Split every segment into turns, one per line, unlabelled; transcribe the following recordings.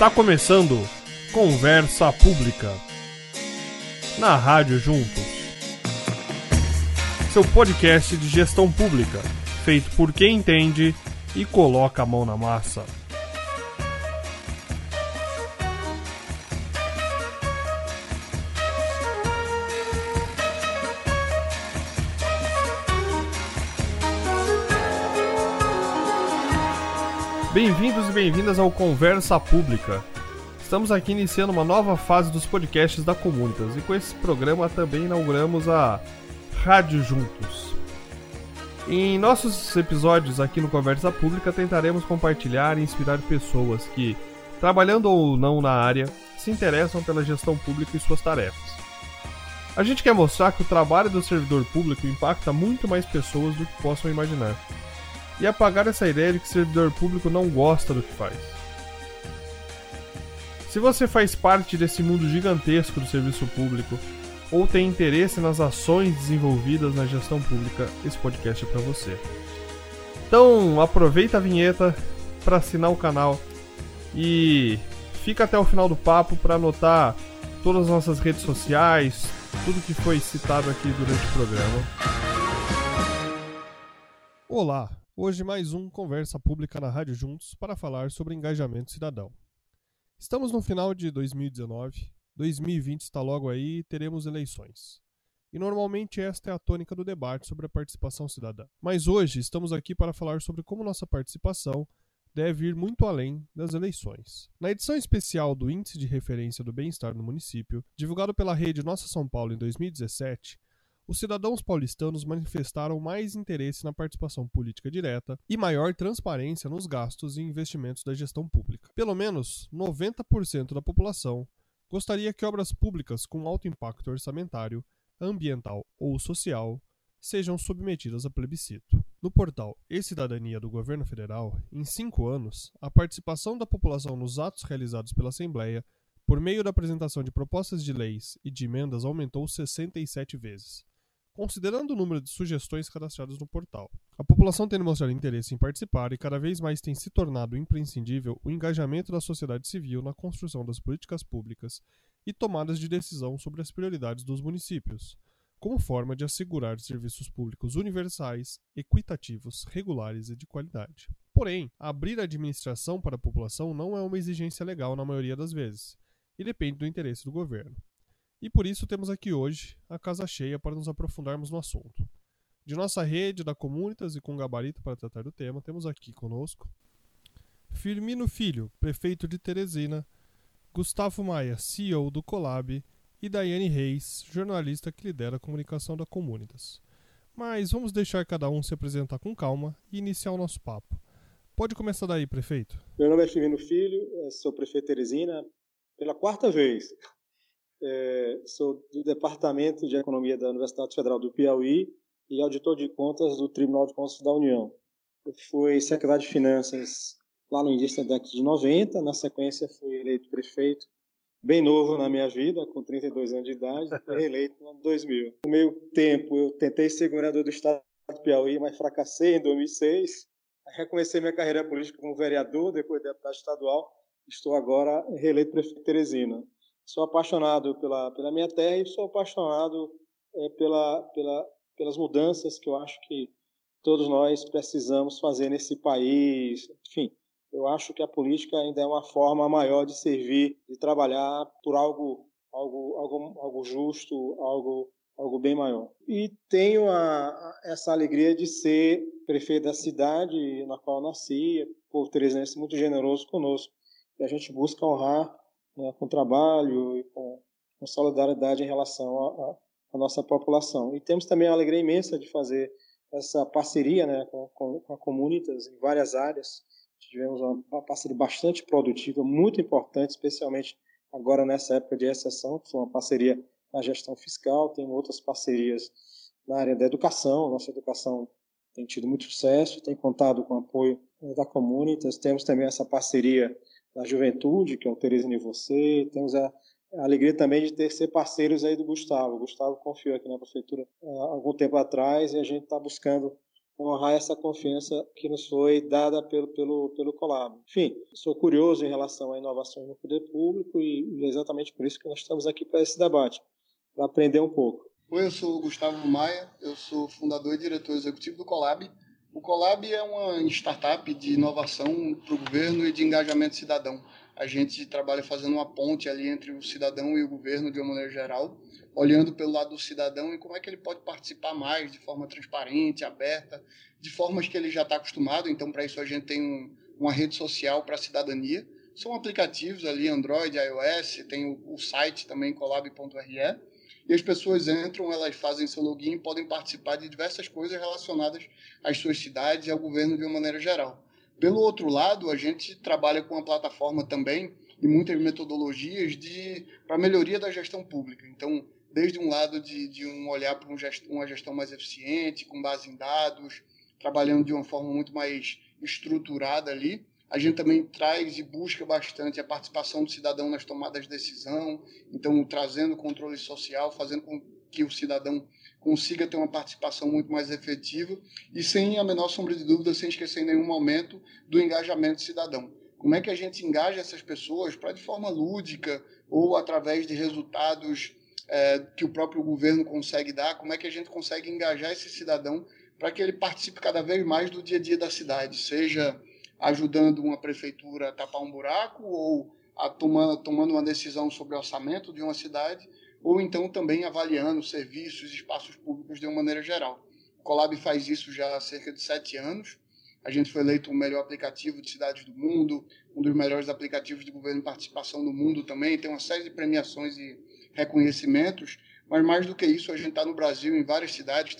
Está começando Conversa Pública na Rádio Juntos. Seu podcast de gestão pública, feito por quem entende e coloca a mão na massa. Bem-vindos e bem-vindas ao Conversa Pública. Estamos aqui iniciando uma nova fase dos podcasts da Comunitas e com esse programa também inauguramos a Rádio Juntos. Em nossos episódios aqui no Conversa Pública tentaremos compartilhar e inspirar pessoas que, trabalhando ou não na área, se interessam pela gestão pública e suas tarefas. A gente quer mostrar que o trabalho do servidor público impacta muito mais pessoas do que possam imaginar e apagar essa ideia de que servidor público não gosta do que faz. Se você faz parte desse mundo gigantesco do serviço público ou tem interesse nas ações desenvolvidas na gestão pública, esse podcast é para você. Então, aproveita a vinheta para assinar o canal e fica até o final do papo para anotar todas as nossas redes sociais, tudo que foi citado aqui durante o programa. Olá, Hoje mais um Conversa Pública na Rádio Juntos para falar sobre engajamento cidadão. Estamos no final de 2019, 2020 está logo aí e teremos eleições. E normalmente esta é a tônica do debate sobre a participação cidadã. Mas hoje estamos aqui para falar sobre como nossa participação deve ir muito além das eleições. Na edição especial do Índice de Referência do Bem-Estar no Município, divulgado pela rede Nossa São Paulo em 2017, os cidadãos paulistanos manifestaram mais interesse na participação política direta e maior transparência nos gastos e investimentos da gestão pública. Pelo menos 90% da população gostaria que obras públicas com alto impacto orçamentário, ambiental ou social sejam submetidas a plebiscito. No portal E-Cidadania do Governo Federal, em cinco anos, a participação da população nos atos realizados pela Assembleia, por meio da apresentação de propostas de leis e de emendas, aumentou 67 vezes considerando o número de sugestões cadastradas no portal. A população tem demonstrado interesse em participar e cada vez mais tem se tornado imprescindível o engajamento da sociedade civil na construção das políticas públicas e tomadas de decisão sobre as prioridades dos municípios, como forma de assegurar serviços públicos universais, equitativos, regulares e de qualidade. Porém, abrir a administração para a população não é uma exigência legal na maioria das vezes, e depende do interesse do governo. E por isso temos aqui hoje a casa cheia para nos aprofundarmos no assunto. De nossa rede, da Comunitas e com gabarito para tratar do tema, temos aqui conosco Firmino Filho, prefeito de Teresina, Gustavo Maia, CEO do Colab, e Daiane Reis, jornalista que lidera a comunicação da Comunitas. Mas vamos deixar cada um se apresentar com calma e iniciar o nosso papo. Pode começar daí, prefeito.
Meu nome é Firmino Filho, sou prefeito de Teresina pela quarta vez é, sou do Departamento de Economia da Universidade Federal do Piauí e auditor de contas do Tribunal de Contas da União. Eu fui secretário de Finanças lá no início da década de 90, na sequência fui eleito prefeito, bem novo na minha vida, com 32 anos de idade, fui reeleito no ano 2000. No meio tempo eu tentei ser governador do estado do Piauí, mas fracassei em 2006. Recomecei minha carreira política como vereador, depois de deputado estadual. Estou agora reeleito prefeito de Teresina sou apaixonado pela, pela minha terra e sou apaixonado é, pela, pela, pelas mudanças que eu acho que todos nós precisamos fazer nesse país. Enfim, eu acho que a política ainda é uma forma maior de servir, de trabalhar por algo, algo, algo, algo justo, algo, algo bem maior. E tenho a, essa alegria de ser prefeito da cidade na qual nasci, por Teresense muito generoso conosco. E a gente busca honrar né, com trabalho e com, com, solidariedade em relação à nossa população. E temos também a alegria imensa de fazer essa parceria né, com, com, com a Comunitas em várias áreas. Tivemos uma, uma parceria bastante produtiva, muito importante, especialmente agora nessa época de exceção, que foi uma parceria na gestão fiscal, tem outras parcerias na área da educação, nossa educação tem tido muito sucesso, tem contado com o apoio né, da Comunitas, temos também essa parceria da juventude, que é o Teresina e Você. Temos a, a, alegria também de ter ser parceiros aí do Gustavo. O Gustavo confiou aqui na prefeitura há algum tempo atrás e a gente está buscando honrar essa confiança que nos foi dada pelo, pelo, pelo Colab. Enfim, sou curioso em relação à inovação no poder público e é exatamente por isso que nós estamos aqui para esse debate, para aprender um pouco.
Oi, eu sou o Gustavo Maia, eu sou fundador e diretor executivo do Colab. O Colab é uma startup de inovação para o governo e de engajamento cidadão. A gente trabalha fazendo uma ponte ali entre o cidadão e o governo de uma maneira geral olhando pelo lado do cidadão e como é que ele pode participar mais de forma transparente, aberta, de formas que ele já está acostumado. Então, para isso, a gente tem um, uma rede social para a cidadania. São aplicativos ali, Android, iOS, tem o, o site também, colab.re. E as pessoas entram, elas fazem seu login podem participar de diversas coisas relacionadas às suas cidades e ao governo de uma maneira geral. Pelo outro lado, a gente trabalha com uma plataforma também e muitas metodologias de para melhoria da gestão pública. Então, desde um lado de, de um olhar para um gest, uma gestão mais eficiente, com base em dados, trabalhando de uma forma muito mais estruturada ali. A gente também traz e busca bastante a participação do cidadão nas tomadas de decisão, então trazendo controle social, fazendo com que o cidadão consiga ter uma participação muito mais efetiva e sem a menor sombra de dúvida, sem esquecer em nenhum momento do engajamento cidadão. Como é que a gente engaja essas pessoas para de forma lúdica ou através de resultados é, que o próprio governo consegue dar, como é que a gente consegue engajar esse cidadão para que ele participe cada vez mais do dia a dia da cidade, seja ajudando uma prefeitura a tapar um buraco ou a tomar, tomando uma decisão sobre o orçamento de uma cidade, ou então também avaliando serviços, espaços públicos de uma maneira geral. O Colab faz isso já há cerca de sete anos. A gente foi eleito o melhor aplicativo de cidades do mundo, um dos melhores aplicativos de governo e participação do mundo também. Tem uma série de premiações e reconhecimentos, mas mais do que isso, a gente está no Brasil, em várias cidades,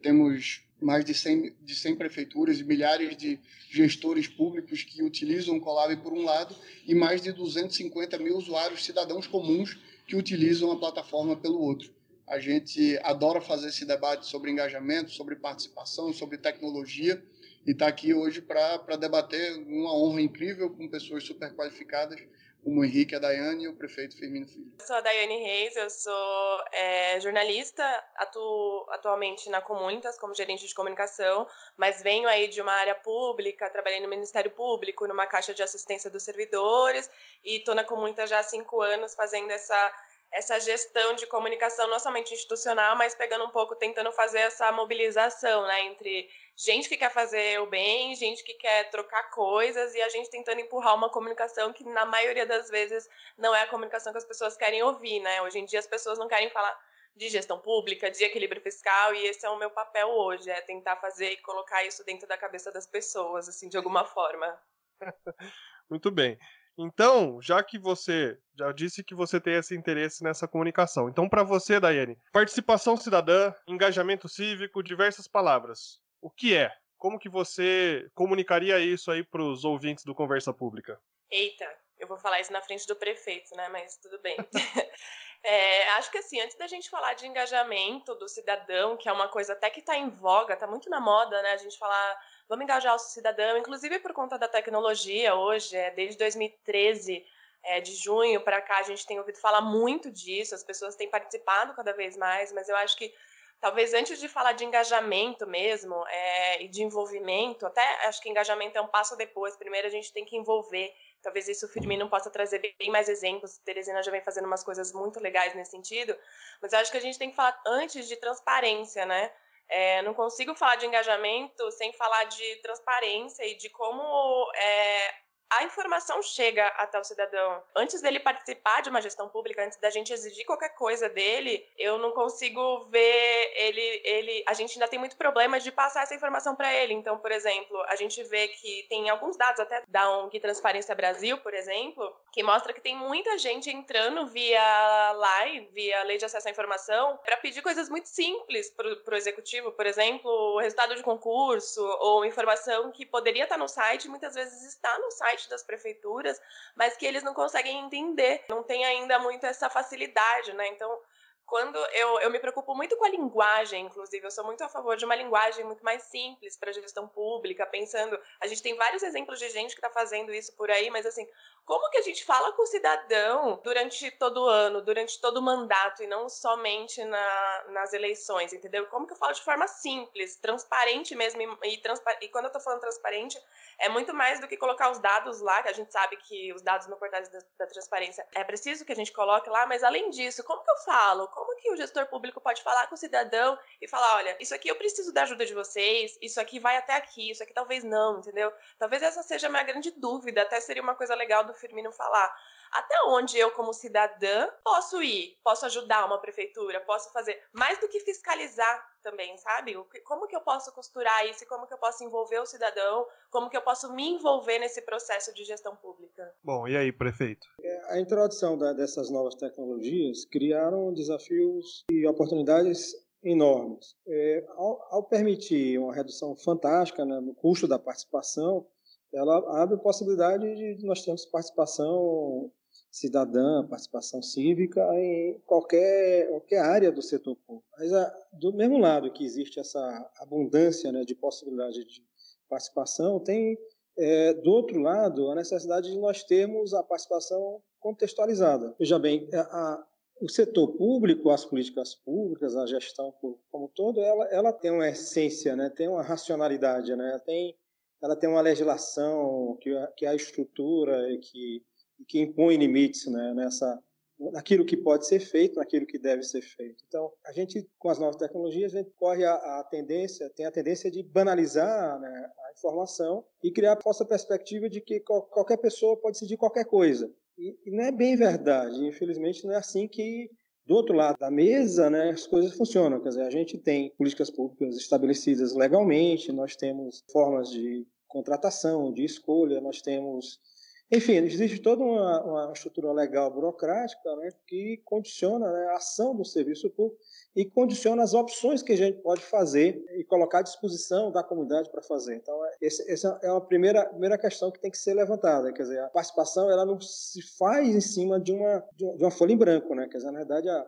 temos mais de 100, de 100 prefeituras e milhares de gestores públicos que utilizam o Colab por um lado e mais de 250 mil usuários, cidadãos comuns, que utilizam a plataforma pelo outro. A gente adora fazer esse debate sobre engajamento, sobre participação, sobre tecnologia e está aqui hoje para debater uma honra incrível com pessoas super qualificadas como o Henrique, a Daiane e o prefeito Firmino Filho.
Eu sou a Daiane Reis, eu sou é, jornalista, atuo atualmente na Comunitas como gerente de comunicação, mas venho aí de uma área pública, trabalhei no Ministério Público, numa caixa de assistência dos servidores, e estou na Comunitas já há cinco anos fazendo essa essa gestão de comunicação não somente institucional, mas pegando um pouco, tentando fazer essa mobilização, né, entre gente que quer fazer o bem, gente que quer trocar coisas e a gente tentando empurrar uma comunicação que na maioria das vezes não é a comunicação que as pessoas querem ouvir, né? Hoje em dia as pessoas não querem falar de gestão pública, de equilíbrio fiscal e esse é o meu papel hoje, é tentar fazer e colocar isso dentro da cabeça das pessoas, assim, de alguma forma.
Muito bem. Então, já que você já disse que você tem esse interesse nessa comunicação, então para você, Daiane, participação cidadã, engajamento cívico, diversas palavras. O que é? Como que você comunicaria isso aí para os ouvintes do Conversa Pública?
Eita, eu vou falar isso na frente do prefeito, né? Mas tudo bem. é, acho que assim, antes da gente falar de engajamento do cidadão, que é uma coisa até que está em voga, está muito na moda, né? A gente falar Vamos engajar o cidadão, inclusive por conta da tecnologia hoje, é, desde 2013, é, de junho para cá, a gente tem ouvido falar muito disso, as pessoas têm participado cada vez mais, mas eu acho que talvez antes de falar de engajamento mesmo é, e de envolvimento, até acho que engajamento é um passo depois, primeiro a gente tem que envolver. Talvez isso o Firmino possa trazer bem mais exemplos. Teresina já vem fazendo umas coisas muito legais nesse sentido. Mas eu acho que a gente tem que falar antes de transparência, né? É, não consigo falar de engajamento sem falar de transparência e de como é, a informação chega até o cidadão. Antes dele participar de uma gestão pública, antes da gente exigir qualquer coisa dele, eu não consigo ver ele. ele a gente ainda tem muito problema de passar essa informação para ele. Então, por exemplo, a gente vê que tem alguns dados até da ONG Transparência Brasil, por exemplo, que mostra que tem muita gente entrando via LAI, via Lei de Acesso à Informação, para pedir coisas muito simples para o executivo, por exemplo, o resultado de concurso ou informação que poderia estar no site, muitas vezes está no site das prefeituras, mas que eles não conseguem entender, não tem ainda muito essa facilidade, né? Então, quando eu, eu me preocupo muito com a linguagem, inclusive, eu sou muito a favor de uma linguagem muito mais simples para gestão pública, pensando, a gente tem vários exemplos de gente que está fazendo isso por aí, mas assim, como que a gente fala com o cidadão durante todo o ano, durante todo o mandato e não somente na, nas eleições, entendeu? Como que eu falo de forma simples, transparente mesmo, e, e, transpa e quando eu estou falando transparente, é muito mais do que colocar os dados lá, que a gente sabe que os dados no portal da, da, transparência é preciso que a gente coloque lá, mas além disso, como que eu falo? Como que o gestor público pode falar com o cidadão e falar, olha, isso aqui eu preciso da ajuda de vocês, isso aqui vai até aqui, isso aqui talvez não, entendeu? Talvez essa seja a minha grande dúvida, até seria uma coisa legal do Firmino falar até onde eu, como cidadã, posso ir? Posso ajudar uma prefeitura? Posso fazer mais do que fiscalizar também, sabe? Como que eu posso costurar isso? Como que eu posso envolver o cidadão? Como que eu posso me envolver nesse processo de gestão pública?
Bom, e aí, prefeito?
A introdução da, dessas novas tecnologias criaram desafios e oportunidades enormes. É, ao, ao, permitir uma redução fantástica né, no custo da participação, ela abre possibilidade de nós termos participação cidadã, participação cívica em qualquer, qualquer área do setor público. Mas, a, do mesmo lado que existe essa abundância né, de possibilidade de participação, tem, é, do outro lado, a necessidade de nós termos a participação contextualizada. Veja bem, a, a, o setor público, as políticas públicas, a gestão como todo, ela, ela tem uma essência, né, tem uma racionalidade, né, tem, ela tem uma legislação que, que a estrutura e que que impõe limites né, nessa naquilo que pode ser feito, naquilo que deve ser feito. Então, a gente, com as novas tecnologias, a gente corre a, a tendência, tem a tendência de banalizar né, a informação e criar a falsa perspectiva de que qualquer pessoa pode decidir qualquer coisa. E, e, não é bem verdade. Infelizmente, não é assim que do outro lado da mesa, né, as coisas funcionam. Quer dizer, a gente tem políticas públicas estabelecidas legalmente, nós temos formas de contratação, de escolha, nós temos enfim, existe toda uma, uma estrutura legal burocrática né, que condiciona né, a ação do serviço público e condiciona as opções que a gente pode fazer e colocar à disposição da comunidade para fazer. Então, é, essa é uma primeira, primeira questão que tem que ser levantada. Quer dizer, a participação ela não se faz em cima de uma, de uma folha em branco. Né? Quer dizer, na verdade, a,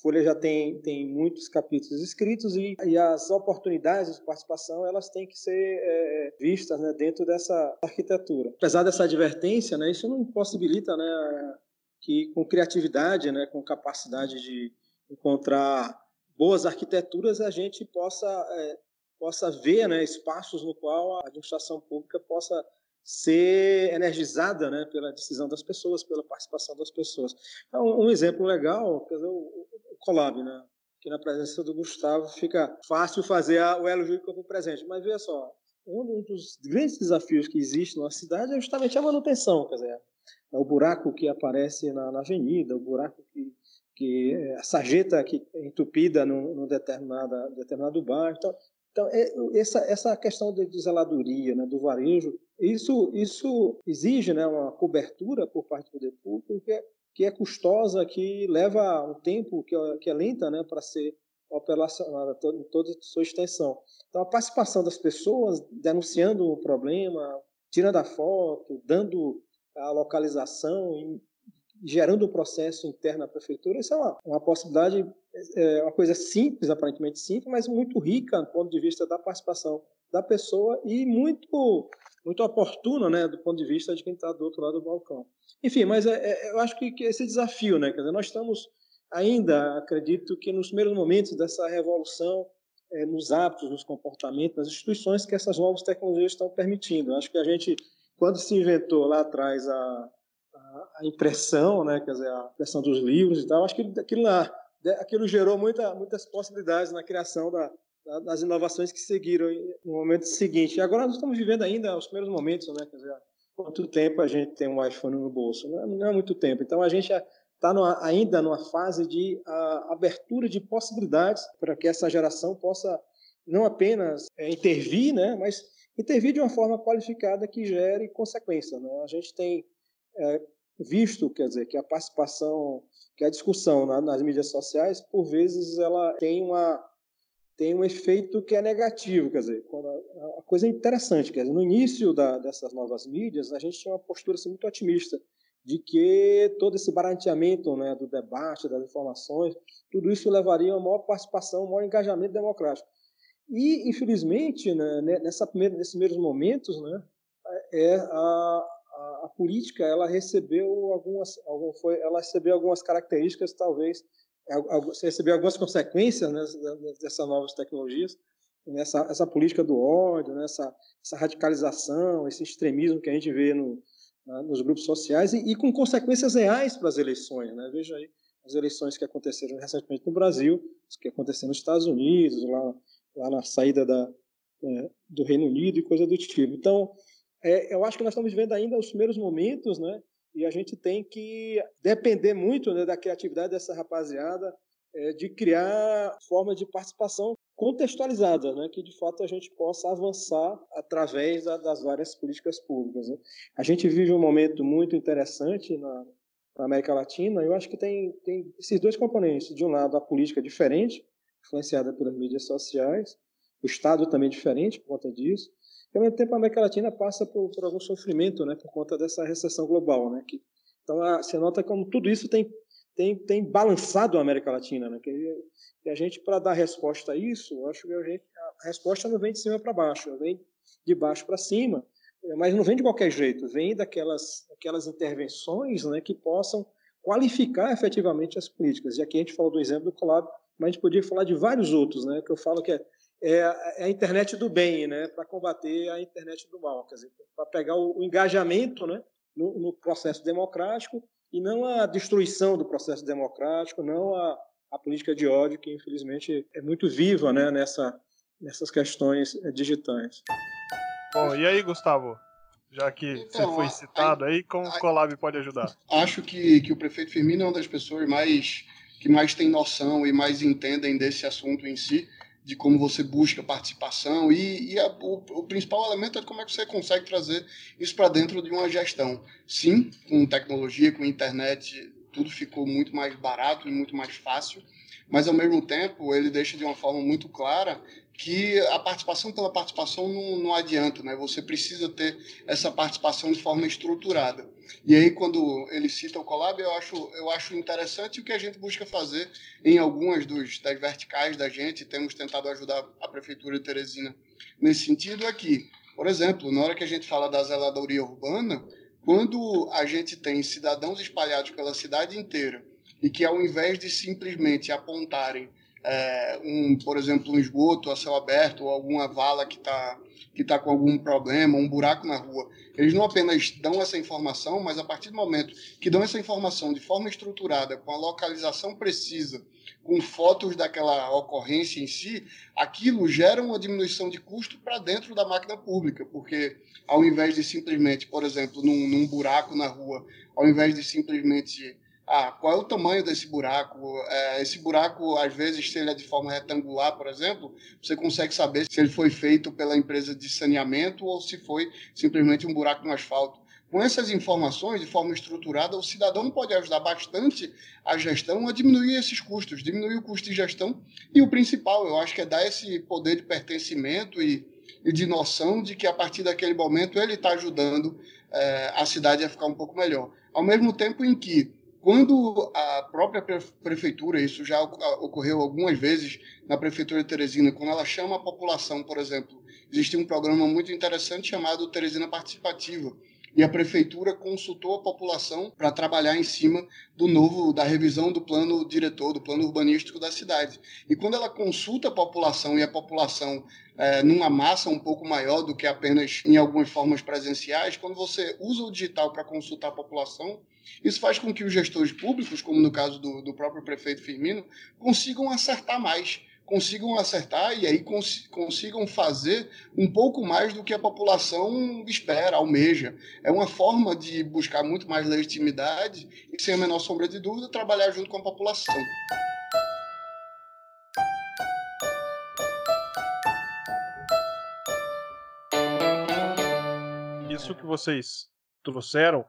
Folha já tem, tem muitos capítulos escritos e, e as oportunidades de participação elas têm que ser é, vistas né, dentro dessa arquitetura. Apesar dessa advertência, né, isso não impossibilita né, que com criatividade, né, com capacidade de encontrar boas arquiteturas, a gente possa, é, possa ver né, espaços no qual a administração pública possa ser energizada né, pela decisão das pessoas, pela participação das pessoas. Então, um exemplo legal, quer Colab, né? Que na presença do Gustavo fica fácil fazer a, o elo jurídico como presente. Mas veja só, um dos grandes desafios que existe na cidade é justamente a manutenção, quer dizer, é o buraco que aparece na, na avenida, o buraco que, que é a sarjeta que é entupida num, num determinada, determinado bairro. Então, então é, essa, essa questão de zeladoria, né, do varejo, isso, isso exige né, uma cobertura por parte do poder público, porque que é custosa, que leva um tempo que é, que é lenta né, para ser operacionada em toda a sua extensão. Então, a participação das pessoas denunciando o problema, tirando a foto, dando a localização, gerando o processo interno à prefeitura, isso é uma, uma possibilidade, é uma coisa simples, aparentemente simples, mas muito rica do ponto de vista da participação da pessoa e muito muito oportuna, né, do ponto de vista de quem está do outro lado do balcão. Enfim, mas é, é, eu acho que, que, esse desafio, né, quer dizer, nós estamos ainda, acredito que nos primeiros momentos dessa revolução é, nos hábitos, nos comportamentos, nas instituições que essas novas tecnologias estão permitindo. Eu acho que a gente, quando se inventou lá atrás a, a, a impressão, né, quer dizer, a impressão dos livros e tal, acho que aquilo lá, aquilo gerou muita, muitas possibilidades na criação da, das inovações que seguiram no momento seguinte. E agora nós estamos vivendo ainda os primeiros momentos, né? Quer dizer, quanto tempo a gente tem um iPhone no bolso? Não é, não é muito tempo. Então a gente está ainda numa fase de a, abertura de possibilidades para que essa geração possa não apenas é, intervir, né? Mas intervir de uma forma qualificada que gere consequência. Né? A gente tem é, visto, quer dizer, que a participação, que a discussão na, nas mídias sociais, por vezes, ela tem uma tem um efeito que é negativo, quer dizer, a, coisa é interessante, quer dizer, no início da, dessas novas mídias, a gente tinha uma postura assim, muito otimista, de que todo esse barateamento né, do debate, das informações, tudo isso levaria a uma maior participação, um maior engajamento democrático. E, infelizmente, né, nessa primeira, nesses primeiros momentos, né, é a, a, a, política ela recebeu algumas, foi, ela recebeu algumas características, talvez, recebeu algumas consequências né, dessas novas tecnologias, nessa essa política do ódio, nessa né, essa radicalização, esse extremismo que a gente vê no, nos grupos sociais e, e, com consequências reais para as eleições. Né? Veja aí as eleições que aconteceram recentemente no Brasil, as que aconteceram nos Estados Unidos, lá lá na saída da, é, do Reino Unido e coisa do tipo. Então, é, eu acho que nós estamos vivendo ainda os primeiros momentos, né? E a gente tem que depender muito né, da criatividade dessa rapaziada é, de criar formas de participação contextualizada, né, que de fato a gente possa avançar através da, das várias políticas públicas. Né. A gente vive um momento muito interessante na, na América Latina. Eu acho que tem, tem esses dois componentes. De um lado, a política diferente, influenciada pelas mídias sociais, o Estado também diferente por conta disso. Ao mesmo tempo, a América Latina passa por, por algum sofrimento né, por conta dessa recessão global. Né, que, então, você nota como tudo isso tem, tem, tem balançado a América Latina. Né, que, e a gente, para dar resposta a isso, acho que a, gente, a resposta não vem de cima para baixo, vem de baixo para cima, mas não vem de qualquer jeito, vem daquelas, daquelas intervenções né, que possam qualificar efetivamente as políticas. E aqui a gente falou do exemplo do Colab mas a gente podia falar de vários outros, né? Que eu falo que é, é, é a internet do bem, né? Para combater a internet do mal, quer dizer, para pegar o, o, engajamento, né? No, no, processo democrático e não a destruição do processo democrático, não a, a política de ódio que infelizmente é muito viva, né? Nessa nessas questões digitais.
Bom, e aí, Gustavo? Já que então, você foi citado aí, como o Colab pode ajudar?
Acho que, que o prefeito Firmino é uma das pessoas mais que mais têm noção e mais entendem desse assunto em si, de como você busca participação e, e a, o, o, principal elemento é como é que você consegue trazer isso para dentro de uma gestão. Sim, com tecnologia, com internet, tudo ficou muito mais barato e muito mais fácil, mas ao mesmo tempo ele deixa de uma forma muito clara que a participação pela participação não, não adianta, né? Você precisa ter essa participação de forma estruturada. E aí, quando ele cita o Colab, eu acho, eu acho interessante o que a gente busca fazer em algumas dos, das verticais da gente, temos tentado ajudar a Prefeitura de Teresina nesse sentido, é que, por exemplo, na hora que a gente fala da zeladoria urbana, quando a gente tem cidadãos espalhados pela cidade inteira e que, ao invés de simplesmente apontarem é, um, por exemplo, um esgoto a céu aberto ou alguma vala que está que tá com algum problema, um buraco na rua. Eles não apenas dão essa informação, mas a partir do momento que dão essa informação de forma estruturada, com a localização precisa, com fotos daquela ocorrência em si, aquilo gera uma diminuição de custo para dentro da máquina pública, porque ao invés de simplesmente, por exemplo, num, num buraco na rua, ao invés de simplesmente ah, qual é o tamanho desse buraco? É, esse buraco, às vezes, se ele é de forma retangular, por exemplo, você consegue saber se ele foi feito pela empresa de saneamento ou se foi simplesmente um buraco no asfalto. Com essas informações, de forma estruturada, o cidadão pode ajudar bastante a gestão a diminuir esses custos, diminuir o custo de gestão. E o principal, eu acho que é dar esse poder de pertencimento e, e de noção de que, a partir daquele momento, ele está ajudando é, a cidade a ficar um pouco melhor. Ao mesmo tempo em que quando a própria prefeitura, isso já ocorreu algumas vezes na prefeitura de Teresina, quando ela chama a população, por exemplo, existe um programa muito interessante chamado Teresina Participativa, e a prefeitura consultou a população para trabalhar em cima do novo da revisão do plano diretor, do plano urbanístico da cidade. E quando ela consulta a população e a população é, numa massa um pouco maior do que apenas em algumas formas presenciais, quando você usa o digital para consultar a população, isso faz com que os gestores públicos, como no caso do, do próprio prefeito Firmino, consigam acertar mais, consigam acertar e aí cons consigam fazer um pouco mais do que a população espera, almeja. É uma forma de buscar muito mais legitimidade e, sem a menor sombra de dúvida, trabalhar junto com a população.
Isso que vocês trouxeram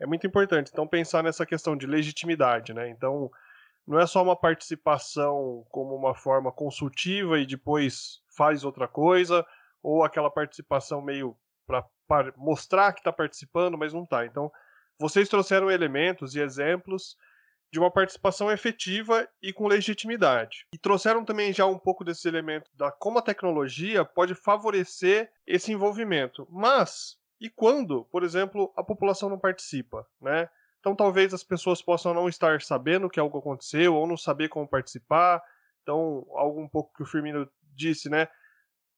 é muito importante. Então, pensar nessa questão de legitimidade, né? Então, não é só uma participação como uma forma consultiva e depois faz outra coisa, ou aquela participação meio para mostrar que está participando, mas não está. Então, vocês trouxeram elementos e exemplos de uma participação efetiva e com legitimidade. E trouxeram também já um pouco desse elemento da como a tecnologia pode favorecer esse envolvimento. Mas e quando, por exemplo, a população não participa, né? Então talvez as pessoas possam não estar sabendo que algo aconteceu ou não saber como participar. Então, algo um pouco que o Firmino disse, né?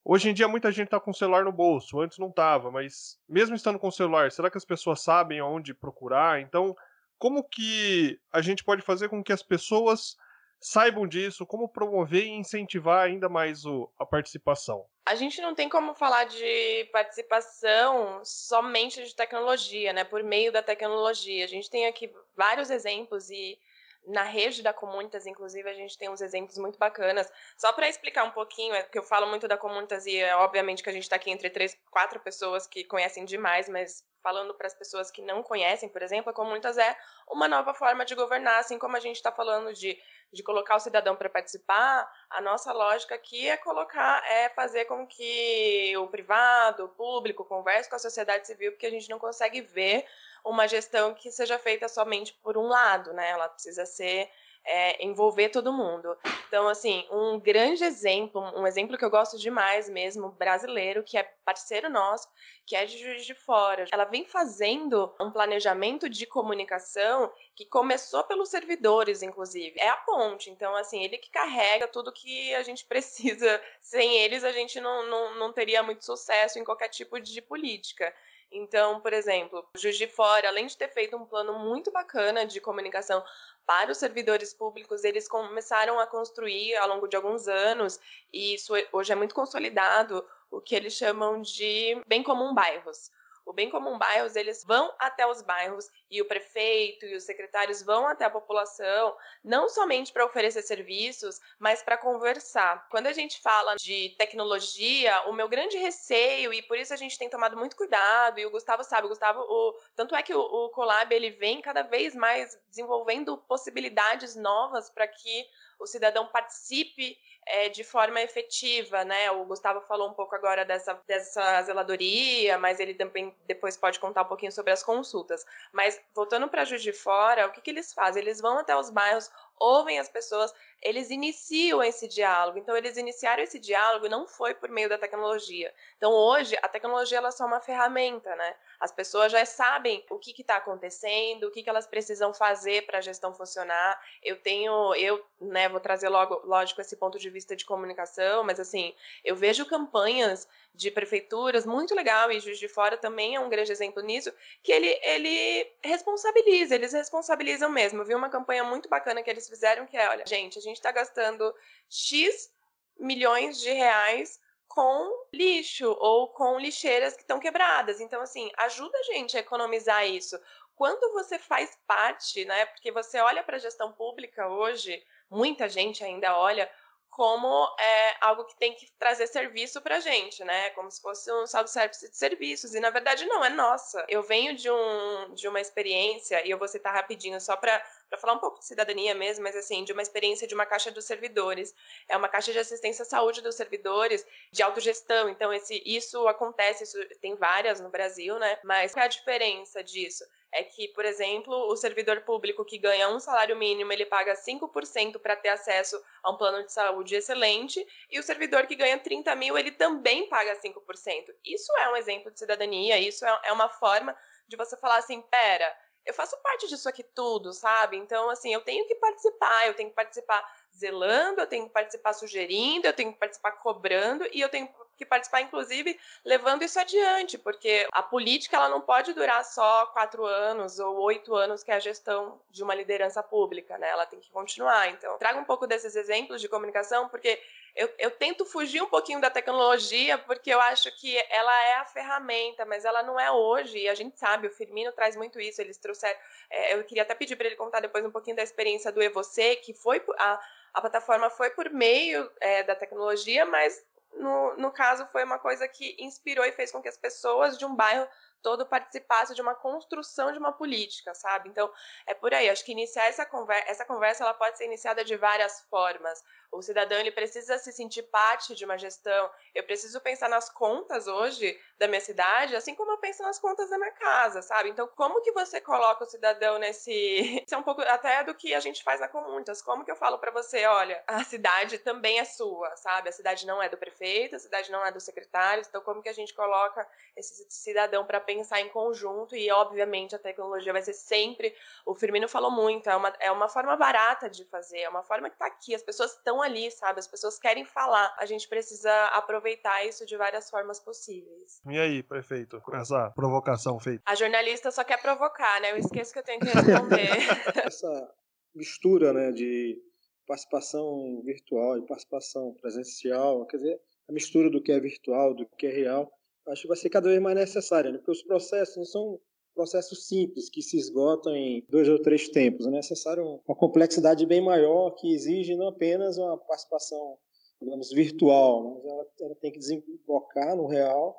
Hoje em dia muita gente está com o celular no bolso, antes não estava, mas mesmo estando com o celular, será que as pessoas sabem onde procurar? Então, como que a gente pode fazer com que as pessoas saibam disso, como promover e incentivar ainda mais o, a participação?
A gente não tem como falar de participação somente de tecnologia, né? Por meio da tecnologia. A gente tem aqui vários exemplos e na rede da Comunitas, inclusive, a gente tem uns exemplos muito bacanas. Só para explicar um pouquinho, é que eu falo muito da Comunitas e é obviamente que a gente está aqui entre três, quatro pessoas que conhecem demais, mas falando para as pessoas que não conhecem, por exemplo, a Comunitas é uma nova forma de governar, assim como a gente está falando de, de colocar o cidadão para participar, a nossa lógica aqui é colocar, é fazer com que o privado, o público, converse com a sociedade civil, porque a gente não consegue ver uma gestão que seja feita somente por um lado, né? Ela precisa ser é, envolver todo mundo. Então, assim, um grande exemplo, um exemplo que eu gosto demais mesmo, brasileiro, que é parceiro nosso, que é de Juiz de Fora. Ela vem fazendo um planejamento de comunicação que começou pelos servidores, inclusive. É a ponte, então, assim, ele que carrega tudo que a gente precisa. Sem eles, a gente não, não, não teria muito sucesso em qualquer tipo de política. Então, por exemplo, o Juiz de Fora, além de ter feito um plano muito bacana de comunicação para os servidores públicos, eles começaram a construir ao longo de alguns anos, e isso hoje é muito consolidado, o que eles chamam de bem comum bairros. O Bem Comum Bairros, eles vão até os bairros e o prefeito e os secretários vão até a população, não somente para oferecer serviços, mas para conversar. Quando a gente fala de tecnologia, o meu grande receio, e por isso a gente tem tomado muito cuidado, e o Gustavo sabe, o Gustavo, o, tanto é que o, o Colab ele vem cada vez mais desenvolvendo possibilidades novas para que o cidadão participe é, de forma efetiva, né? O Gustavo falou um pouco agora dessa, dessa zeladoria, mas ele também depois pode contar um pouquinho sobre as consultas. Mas voltando para Juiz de Fora, o que, que eles fazem? Eles vão até os bairros, ouvem as pessoas, eles iniciam esse diálogo. Então, eles iniciaram esse diálogo não foi por meio da tecnologia. Então, hoje, a tecnologia ela é só uma ferramenta, né? As pessoas já sabem o que está acontecendo, o que, que elas precisam fazer para a gestão funcionar. Eu tenho, eu, né, vou trazer logo, lógico, esse ponto de vista de comunicação, mas assim, eu vejo campanhas de prefeituras muito legal e Juiz de Fora também é um grande exemplo nisso, que ele, ele responsabiliza, eles responsabilizam mesmo. Eu vi uma campanha muito bacana que eles fizeram que é, olha, gente, a gente está gastando X milhões de reais com lixo ou com lixeiras que estão quebradas. Então, assim, ajuda a gente a economizar isso. Quando você faz parte, né? Porque você olha para a gestão pública hoje, muita gente ainda olha como é, algo que tem que trazer serviço para gente, né? Como se fosse um self-service de serviços. E na verdade não, é nossa. Eu venho de, um, de uma experiência, e eu vou citar rapidinho só para para falar um pouco de cidadania mesmo, mas assim, de uma experiência de uma caixa dos servidores. É uma caixa de assistência à saúde dos servidores, de autogestão. Então, esse, isso acontece, isso tem várias no Brasil, né? Mas qual é a diferença disso? É que, por exemplo, o servidor público que ganha um salário mínimo, ele paga 5% para ter acesso a um plano de saúde excelente, e o servidor que ganha 30 mil, ele também paga 5%. Isso é um exemplo de cidadania, isso é, é uma forma de você falar assim, pera, eu faço parte disso aqui tudo, sabe? Então, assim, eu tenho que participar, eu tenho que participar zelando, eu tenho que participar sugerindo, eu tenho que participar cobrando e eu tenho que participar, inclusive, levando isso adiante, porque a política ela não pode durar só quatro anos ou oito anos, que é a gestão de uma liderança pública, né? Ela tem que continuar. Então, traga um pouco desses exemplos de comunicação, porque eu, eu tento fugir um pouquinho da tecnologia, porque eu acho que ela é a ferramenta, mas ela não é hoje, e a gente sabe, o Firmino traz muito isso, eles trouxeram. É, eu queria até pedir para ele contar depois um pouquinho da experiência do E-Você, que foi. A, a plataforma foi por meio é, da tecnologia, mas no, no caso foi uma coisa que inspirou e fez com que as pessoas de um bairro todo participasse de uma construção de uma política, sabe? Então, é por aí. Acho que iniciar essa conversa, essa conversa ela pode ser iniciada de várias formas. O cidadão ele precisa se sentir parte de uma gestão. Eu preciso pensar nas contas hoje da minha cidade, assim como eu penso nas contas da minha casa, sabe? Então, como que você coloca o cidadão nesse, isso é um pouco até do que a gente faz na Comuntas. Como que eu falo para você, olha, a cidade também é sua, sabe? A cidade não é do prefeito, a cidade não é do secretário. Então, como que a gente coloca esse cidadão para pensar em conjunto? E, obviamente, a tecnologia vai ser sempre. O Firmino falou muito, é uma, é uma forma barata de fazer, é uma forma que está aqui. As pessoas estão ali, sabe? As pessoas querem falar. A gente precisa aproveitar isso de várias formas possíveis.
E aí, prefeito, com essa provocação feita?
A jornalista só quer provocar, né? Eu esqueço que eu tenho que responder.
essa mistura, né, de participação virtual e participação presencial, quer dizer, a mistura do que é virtual, do que é real, acho que vai ser cada vez mais necessária, né? porque os processos não são processos simples que se esgotam em dois ou três tempos. É necessário uma complexidade bem maior que exige não apenas uma participação, digamos, virtual, mas ela, ela tem que desembocar no real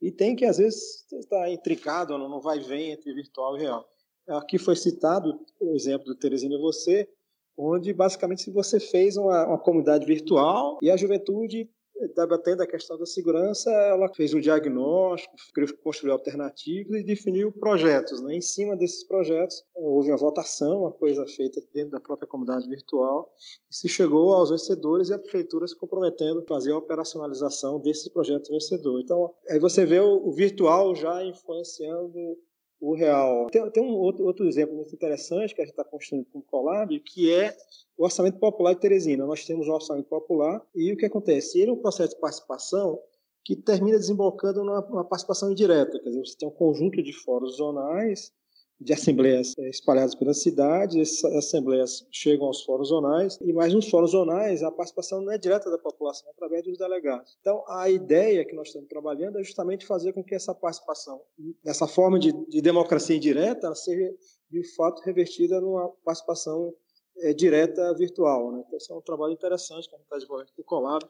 e tem que, às vezes, estar intricado, não vai vem entre virtual e real. Aqui foi citado o exemplo do Teresina e Você, onde basicamente você fez uma, uma comunidade virtual e a juventude debatendo a questão da segurança, ela fez um diagnóstico, construiu alternativas e definiu projetos. Né? Em cima desses projetos, houve uma votação, uma coisa feita dentro da própria comunidade virtual, e se chegou aos vencedores e a prefeitura se comprometendo a fazer a operacionalização desses projetos vencedores. Então, aí você vê o, virtual já influenciando o real. Tem, tem um outro, outro exemplo muito interessante que a gente está construindo com o Colab, que é o orçamento popular de Teresina. Nós temos o orçamento popular e o que acontece? Ele é um processo de participação que termina desembocando numa, participação indireta. Quer dizer, você tem um conjunto de fóruns zonais de assembleias é, espalhadas pela cidade, essas assembleias chegam aos fóruns zonais, e mais nos fóruns zonais a participação não é direta da população, é através dos delegados. Então, a ideia que nós estamos trabalhando é justamente fazer com que essa participação, dessa forma de, de democracia indireta, seja de fato revertida numa participação é, direta virtual. Né? Então, esse é um trabalho interessante que a gente está desenvolvendo com o Colab,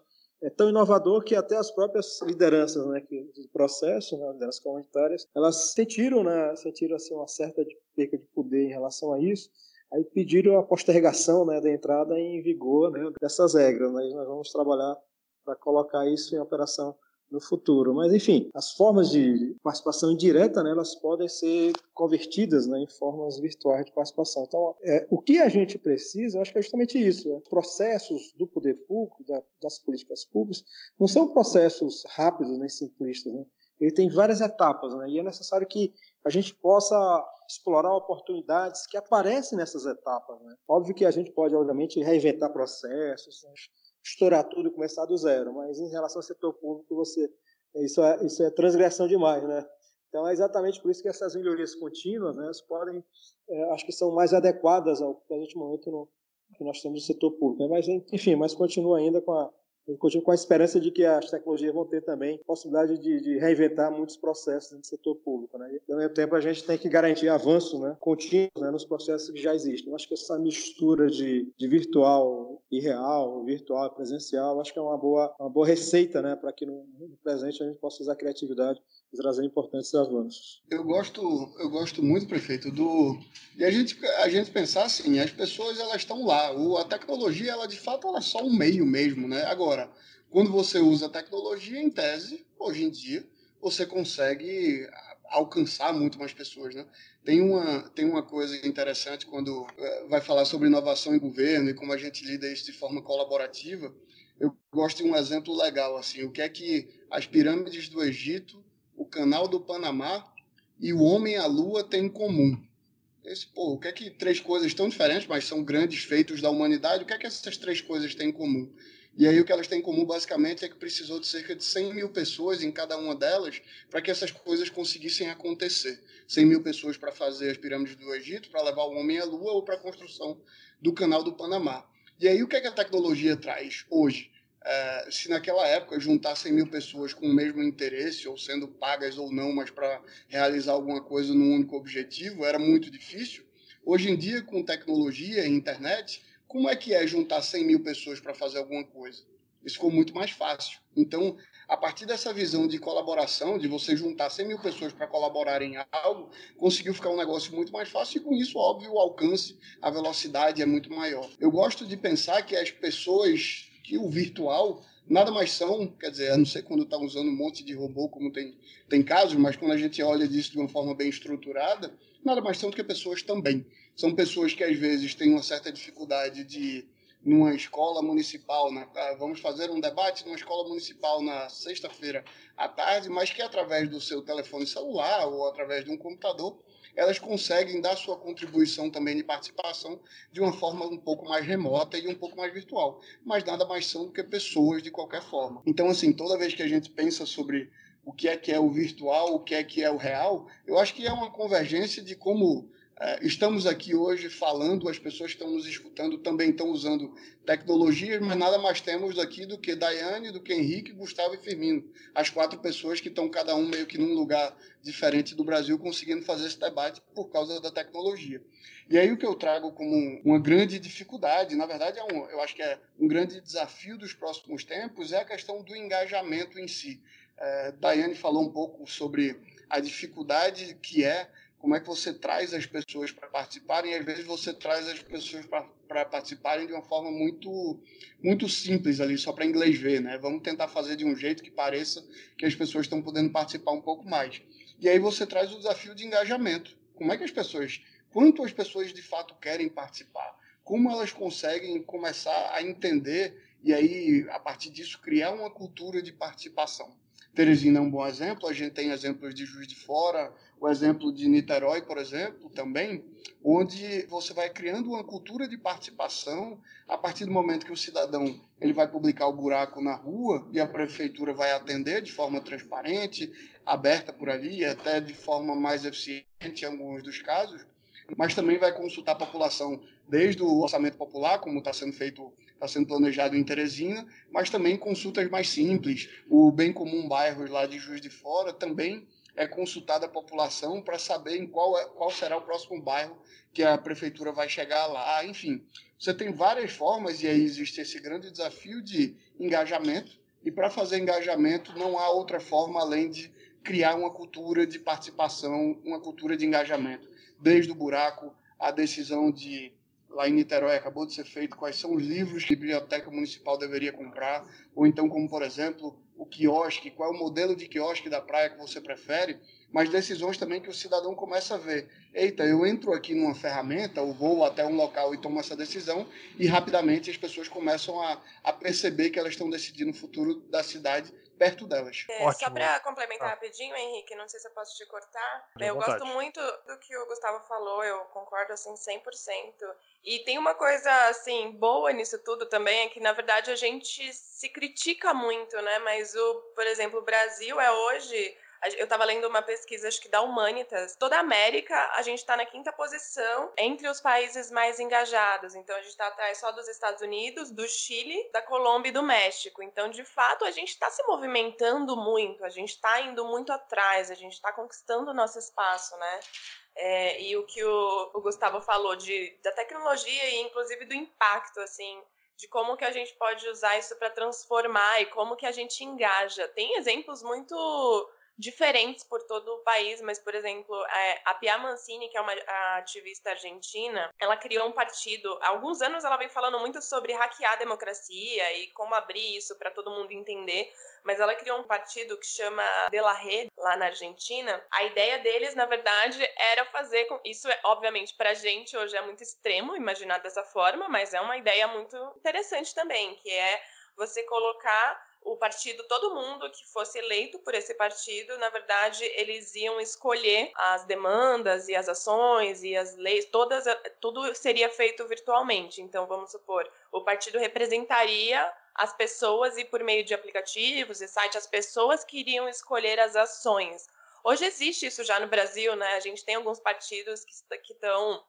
é tão inovador que até as próprias lideranças né, que, do processo, né, lideranças comunitárias, elas sentiram, né, sentiram assim, uma certa perca de poder em relação a isso, aí pediram a postergação né, da entrada em vigor né, dessas regras. Né, nós vamos trabalhar para colocar isso em operação no futuro. Mas, enfim, as formas de participação indireta, né, elas podem ser convertidas né, em formas virtuais de participação. Então, é, o que a gente precisa, eu acho que é justamente isso. Né? Processos do poder público, da, das políticas públicas, não são processos rápidos nem simplistas. Né? Ele tem várias etapas, né? e é necessário que a gente possa explorar oportunidades que aparecem nessas etapas. Né? Óbvio que a gente pode, obviamente, reinventar processos, né? Estourar tudo e começar do zero, mas em relação ao setor público, você isso é, isso é transgressão demais, né? Então é exatamente por isso que essas melhorias contínuas, né, podem, é, acho que são mais adequadas ao presente momento no, que nós temos no setor público. Né? Mas enfim, mas continua ainda com a a gente continua com a esperança de que as tecnologias vão ter também possibilidade de, de reinventar muitos processos no setor público. Né? E, ao mesmo tempo, a gente tem que garantir avanços né, contínuos né, nos processos que já existem. Eu acho que essa mistura de, de virtual e real, virtual e presencial, acho que é uma boa, uma boa receita né, para que no, no presente a gente possa usar a criatividade trazer importantes avanços.
Eu gosto, eu gosto muito, prefeito, do e a gente a gente pensar assim, as pessoas elas estão lá, o, a tecnologia ela de fato ela é só um meio mesmo, né? Agora, quando você usa a tecnologia em tese, hoje em dia você consegue alcançar muito mais pessoas, né? Tem uma tem uma coisa interessante quando é, vai falar sobre inovação em governo e como a gente lida isso de forma colaborativa. Eu gosto de um exemplo legal assim, o que é que as pirâmides do Egito o Canal do Panamá e o Homem à Lua têm em comum. Esse, pô, o que é que três coisas tão diferentes, mas são grandes feitos da humanidade, o que é que essas três coisas têm em comum? E aí o que elas têm em comum basicamente é que precisou de cerca de 100 mil pessoas em cada uma delas para que essas coisas conseguissem acontecer. 100 mil pessoas para fazer as pirâmides do Egito, para levar o homem à lua ou para a construção do canal do Panamá. E aí o que é que a tecnologia traz hoje? É, se naquela época juntar 100 mil pessoas com o mesmo interesse, ou sendo pagas ou não, mas para realizar alguma coisa num único objetivo, era muito difícil. Hoje em dia, com tecnologia e internet, como é que é juntar 100 mil pessoas para fazer alguma coisa? Isso ficou muito mais fácil. Então, a partir dessa visão de colaboração, de você juntar 100 mil pessoas para colaborarem em algo, conseguiu ficar um negócio muito mais fácil e com isso, óbvio, o alcance, a velocidade é muito maior. Eu gosto de pensar que as pessoas, que o virtual nada mais são, quer dizer, a não ser quando está usando um monte de robô, como tem, tem casos, mas quando a gente olha disso de uma forma bem estruturada, nada mais são do que pessoas também. São pessoas que às vezes têm uma certa dificuldade de numa escola municipal, né? vamos fazer um debate numa escola municipal na sexta-feira à tarde, mas que através do seu telefone celular ou através de um computador, elas conseguem dar sua contribuição também de participação de uma forma um pouco mais remota e um pouco mais virtual, mas nada mais são do que pessoas de qualquer forma. Então, assim, toda vez que a gente pensa sobre o que é que é o virtual, o que é que é o real, eu acho que é uma convergência de como estamos aqui hoje falando, as pessoas que estão nos escutando também estão usando tecnologias, mas nada mais temos aqui do que Daiane, do que Henrique, Gustavo e Firmino. As quatro pessoas que estão cada um meio que num lugar diferente do Brasil conseguindo fazer esse debate por causa da tecnologia. E aí o que eu trago como uma grande dificuldade, na verdade é um, eu acho que é um grande desafio dos próximos tempos, é a questão do engajamento em si. É, Daiane falou um pouco sobre a dificuldade que é como é que você traz as pessoas para participarem e às vezes você traz as pessoas para participarem de uma forma muito muito simples ali só para inglês ver né? Vamos tentar fazer de um jeito que pareça que as pessoas estão podendo participar um pouco mais. E aí você traz o desafio de engajamento. Como é que as pessoas quanto as pessoas de fato querem participar? Como elas conseguem começar a entender e aí a partir disso criar uma cultura de participação? Teresina é um bom exemplo, a gente tem exemplos de Juiz de Fora, o exemplo de Niterói, por exemplo, também, onde você vai criando uma cultura de participação a partir do momento que o cidadão ele vai publicar o buraco na rua e a prefeitura vai atender de forma transparente, aberta por ali, até de forma mais eficiente em alguns dos casos, mas também vai consultar a população desde o orçamento popular, como está sendo feito, está sendo planejado em Teresina, mas também consultas mais simples. O Bem Comum Bairros lá de Juiz de Fora também é consultada a população para saber em qual, é, qual será o próximo bairro que a prefeitura vai chegar lá. Enfim, você tem várias formas e aí existe esse grande desafio de engajamento. E para fazer engajamento não há outra forma além de criar uma cultura de participação, uma cultura de engajamento. Desde o buraco, a decisão de lá em Niterói acabou de ser feito, quais são os livros que a biblioteca municipal deveria comprar, ou então como, por exemplo, o quiosque, qual é o modelo de quiosque da praia que você prefere, mas decisões também que o cidadão começa a ver. Eita, eu entro aqui numa ferramenta, ou vou até um local e tomo essa decisão, e rapidamente as pessoas começam a, a perceber que elas estão decidindo o futuro da cidade perto delas.
É, só para complementar ah. rapidinho, Henrique, não sei se eu posso te cortar. eu vontade. gosto muito do que o Gustavo falou, eu concordo assim 100%. E tem uma coisa assim boa nisso tudo também é que na verdade a gente se critica muito, né? Mas o, por exemplo, o Brasil é hoje eu estava lendo uma pesquisa, acho que da Humanitas. Toda a América, a gente está na quinta posição entre os países mais engajados. Então, a gente está atrás só dos Estados Unidos, do Chile, da Colômbia e do México. Então, de fato, a gente está se movimentando muito, a gente está indo muito atrás, a gente está conquistando o nosso espaço, né? É, e o que o, o Gustavo falou de, da tecnologia e, inclusive, do impacto, assim, de como que a gente pode usar isso para transformar e como que a gente engaja. Tem exemplos muito diferentes por todo o país, mas, por exemplo, é, a Pia Mancini, que é uma ativista argentina, ela criou um partido. Há alguns anos ela vem falando muito sobre hackear a democracia e como abrir isso para todo mundo entender, mas ela criou um partido que chama De La Rede, lá na Argentina. A ideia deles, na verdade, era fazer com. Isso, é, obviamente, pra gente hoje é muito extremo imaginar dessa forma, mas é uma ideia muito interessante também, que é você colocar o partido, todo mundo que fosse eleito por esse partido, na verdade, eles iam escolher as demandas e as ações e as leis, todas, tudo seria feito virtualmente. Então, vamos supor, o partido representaria as pessoas e por meio de aplicativos e sites, as pessoas que iriam escolher as ações. Hoje existe isso já no Brasil, né? A gente tem alguns partidos que estão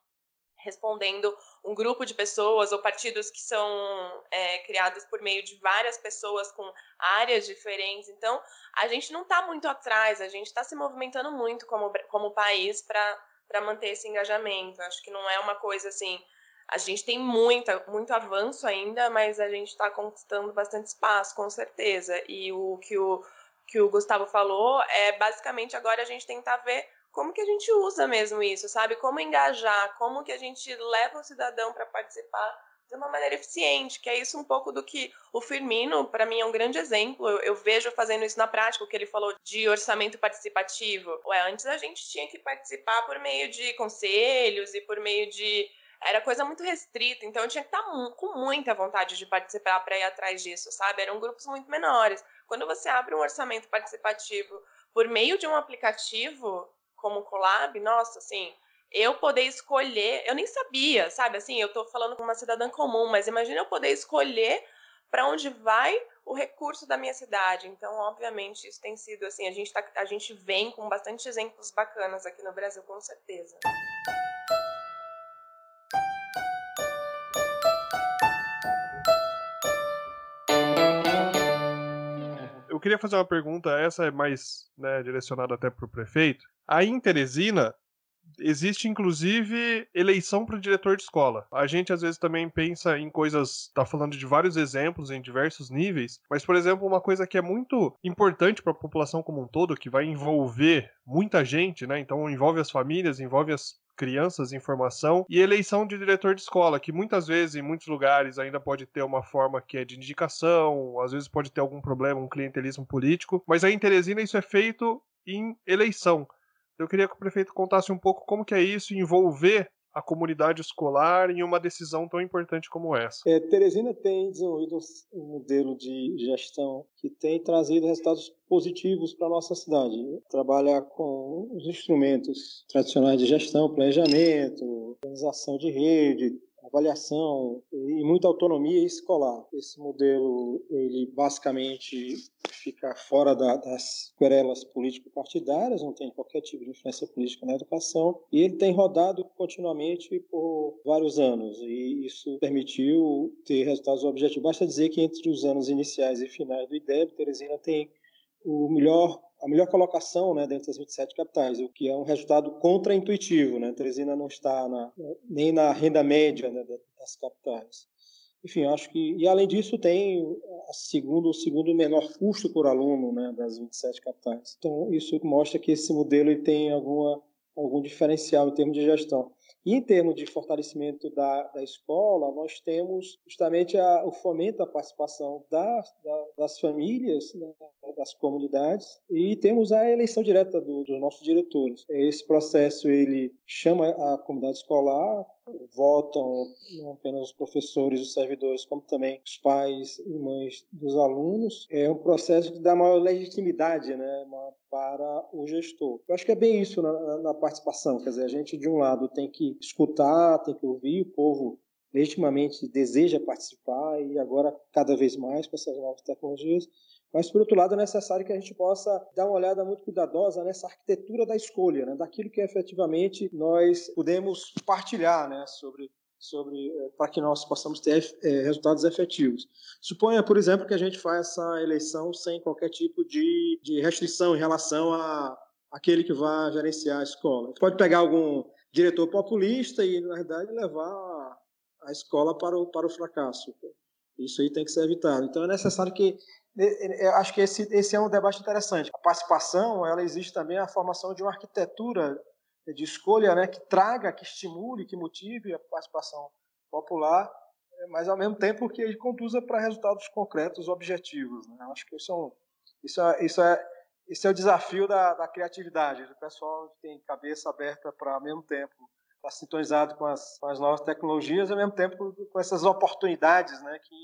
respondendo um grupo de pessoas ou partidos que são é, criados por meio de várias pessoas com áreas diferentes. Então, a gente não está muito atrás, a gente está se movimentando muito como, como país para manter esse engajamento. Acho que não é uma coisa assim. a gente tem muita, muito avanço ainda, mas a gente está conquistando bastante espaço, com certeza. E o que o que o Gustavo falou é basicamente agora a gente tentar ver como que a gente usa mesmo isso, sabe? Como engajar, como que a gente leva o cidadão para participar de uma maneira eficiente, que é isso um pouco do que o Firmino, para mim, é um grande exemplo. Eu, eu, vejo fazendo isso na prática, o que ele falou de orçamento participativo. Ué, antes a gente tinha que participar por meio de conselhos e por meio de. Era coisa muito restrita, então eu tinha que estar tá com muita vontade de participar para ir atrás disso, sabe? Eram grupos muito menores. Quando você abre um orçamento participativo por meio de um aplicativo como o Colab, nossa, assim, eu poder escolher, eu nem sabia, sabe? Assim, eu tô falando com uma cidadã comum, mas imagina eu poder escolher para onde vai o recurso da minha cidade. Então, obviamente, isso tem sido assim, a gente tá, a gente vem com bastante exemplos bacanas aqui no Brasil, com certeza.
Queria fazer uma pergunta, essa é mais né, direcionada até para o prefeito. Aí em Teresina, existe inclusive eleição para diretor de escola. A gente às vezes também pensa em coisas, tá falando de vários exemplos em diversos níveis, mas por exemplo, uma coisa que é muito importante para a população como um todo, que vai envolver muita gente, né? Então envolve as famílias, envolve as crianças em formação e eleição de diretor de escola, que muitas vezes em muitos lugares ainda pode ter uma forma que é de indicação, às vezes pode ter algum problema, um clientelismo político, mas aí em Teresina isso é feito em eleição. Eu queria que o prefeito contasse um pouco como que é isso, envolver a comunidade escolar em uma decisão tão importante como essa.
É, Teresina tem desenvolvido um modelo de gestão que tem trazido resultados positivos para a nossa cidade. Trabalha com os instrumentos tradicionais de gestão, planejamento, organização de rede, avaliação e muita autonomia escolar. Esse modelo, ele basicamente fica fora da, das querelas político-partidárias, não tem qualquer tipo de influência política na educação, e ele tem rodado continuamente por vários anos, e isso permitiu ter resultados objetivos. Basta dizer que entre os anos iniciais e finais do IDEB, Teresina tem o melhor a melhor colocação né, dentro das 27 capitais, o que é um resultado contraintuitivo. Né? Teresina não está na, nem na renda média né, das capitais. Enfim, acho que. E além disso, tem a segundo, o segundo menor custo por aluno né, das 27 capitais. Então, isso mostra que esse modelo tem alguma, algum diferencial em termos de gestão. E em termos de fortalecimento da, da escola, nós temos justamente a, o fomento à participação das, da, das famílias, né, das comunidades, e temos a eleição direta do, dos nossos diretores. Esse processo ele chama a comunidade escolar, votam não apenas os professores, os servidores, como também os pais e mães dos alunos. É um processo que dá maior legitimidade né, para o gestor. Eu acho que é bem isso na, na participação, quer dizer, a gente de um lado tem que escutar, tem que ouvir, o povo legitimamente deseja participar e agora cada vez mais com essas novas tecnologias. Mas, por outro lado, é necessário que a gente possa dar uma olhada muito cuidadosa nessa arquitetura da escolha, né, daquilo que efetivamente nós podemos partilhar né, sobre, sobre eh, para que nós possamos ter é, resultados efetivos. Suponha, por exemplo, que a gente faça essa eleição sem qualquer tipo de, de restrição em relação a aquele que vai gerenciar a escola. Pode pegar algum diretor populista e, na verdade, levar a escola para o, para o fracasso. Isso aí tem que ser evitado. Então, é necessário que acho que esse, esse é um debate interessante. A participação, ela existe também a formação de uma arquitetura de escolha, né, que traga, que estimule, que motive a participação popular, mas ao mesmo tempo que ele conduza para resultados concretos, objetivos. Né? Acho que isso é, um, isso é, isso é, isso é o desafio da, da criatividade. O pessoal tem cabeça aberta para, ao mesmo tempo, estar tá sintonizado com as, com as novas tecnologias, ao mesmo tempo com essas oportunidades né, que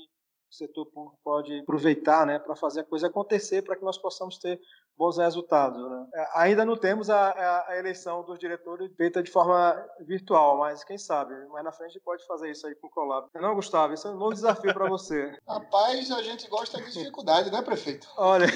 o setor público pode aproveitar né, para fazer a coisa acontecer, para que nós possamos ter bons resultados. Né? É, ainda não temos a, a, eleição dos diretores feita de forma virtual, mas quem sabe, mais na frente pode fazer isso aí com o Colab. Não, Gustavo, isso é um novo desafio para você.
Rapaz, a gente gosta de dificuldade, né, prefeito?
Olha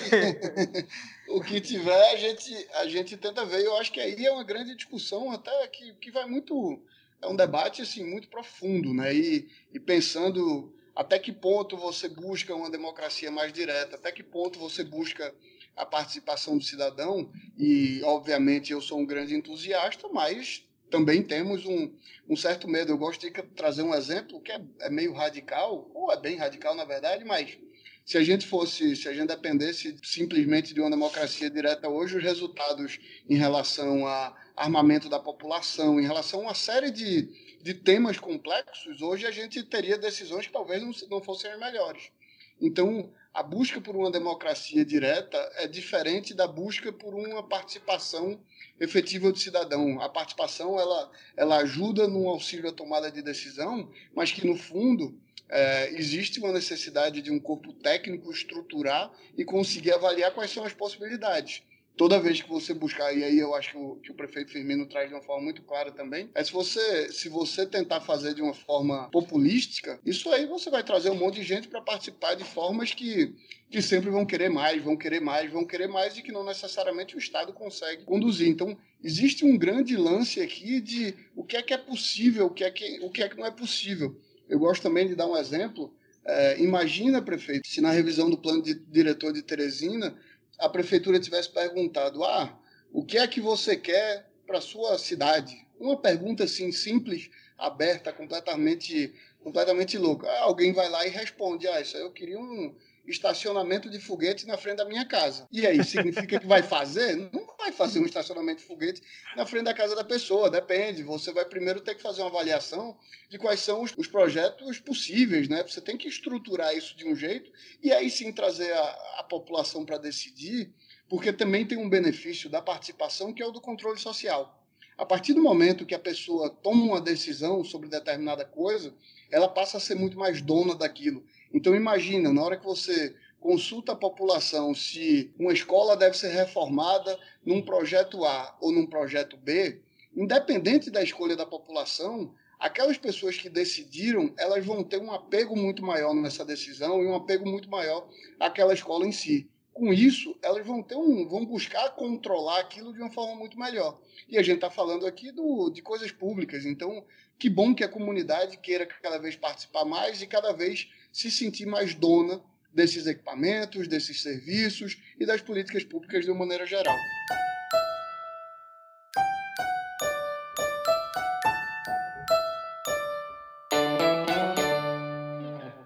o que tiver, a gente, a gente tenta ver. Eu acho que aí é uma grande discussão, até que, que vai muito. É um debate assim, muito profundo, né? E, e pensando até que ponto você busca uma democracia mais direta, até que ponto você busca a participação do cidadão, e obviamente eu sou um grande entusiasta, mas também temos um, um certo medo. Eu gosto de trazer um exemplo que é, é meio radical, ou é bem radical, na verdade, mas se a gente fosse, se a gente dependesse simplesmente de uma democracia direta hoje, os resultados em relação a armamento da população, em relação a uma série de, de temas complexos, hoje a gente teria decisões que talvez não, não fossem as melhores. Então, a busca por uma democracia direta é diferente da busca por uma participação efetiva do cidadão. A participação ela, ela ajuda no auxílio à tomada de decisão, mas que no fundo é, existe uma necessidade de um corpo técnico estruturar e conseguir avaliar quais são as possibilidades toda vez que você buscar, e aí eu acho que o, que o, prefeito Firmino traz de uma forma muito clara também, é se você, se você tentar fazer de uma forma populística, isso aí você vai trazer um monte de gente para participar de formas que, que sempre vão querer mais, vão querer mais, vão querer mais e que não necessariamente o Estado consegue conduzir. Então, existe um grande lance aqui de o que é que é possível, o que é que, o que, é que não é possível. Eu gosto também de dar um exemplo. É, imagina, prefeito, se na revisão do plano de diretor de Teresina a prefeitura tivesse perguntado: ah, o que é que você quer para sua cidade? Uma pergunta assim simples, aberta, completamente, completamente louca. Alguém vai lá e responde: ah, isso aí eu queria um estacionamento de foguete na frente da minha casa. E aí, significa que vai fazer? Não vai fazer um estacionamento de foguete na frente da casa da pessoa, depende. Você vai primeiro ter que fazer uma avaliação de quais são os, os projetos possíveis, né? Você tem que estruturar isso de um jeito e aí sim trazer a, a população para decidir, porque também tem um benefício da participação que é o do controle social. A partir do momento que a pessoa toma uma decisão sobre determinada coisa, ela passa a ser muito mais dona daquilo. Então imagina, na hora que você consulta a população se uma escola deve ser reformada num projeto A ou num projeto B, independente da escolha da população, aquelas pessoas que decidiram, elas vão ter um apego muito maior nessa decisão e um apego muito maior àquela escola em si. Com isso, elas vão ter um, vão buscar controlar aquilo de uma forma muito melhor. E a gente está falando aqui do, de coisas públicas, então que bom que a comunidade queira cada vez participar mais e cada vez se sentir mais dona desses equipamentos, desses serviços e das políticas públicas de uma maneira geral.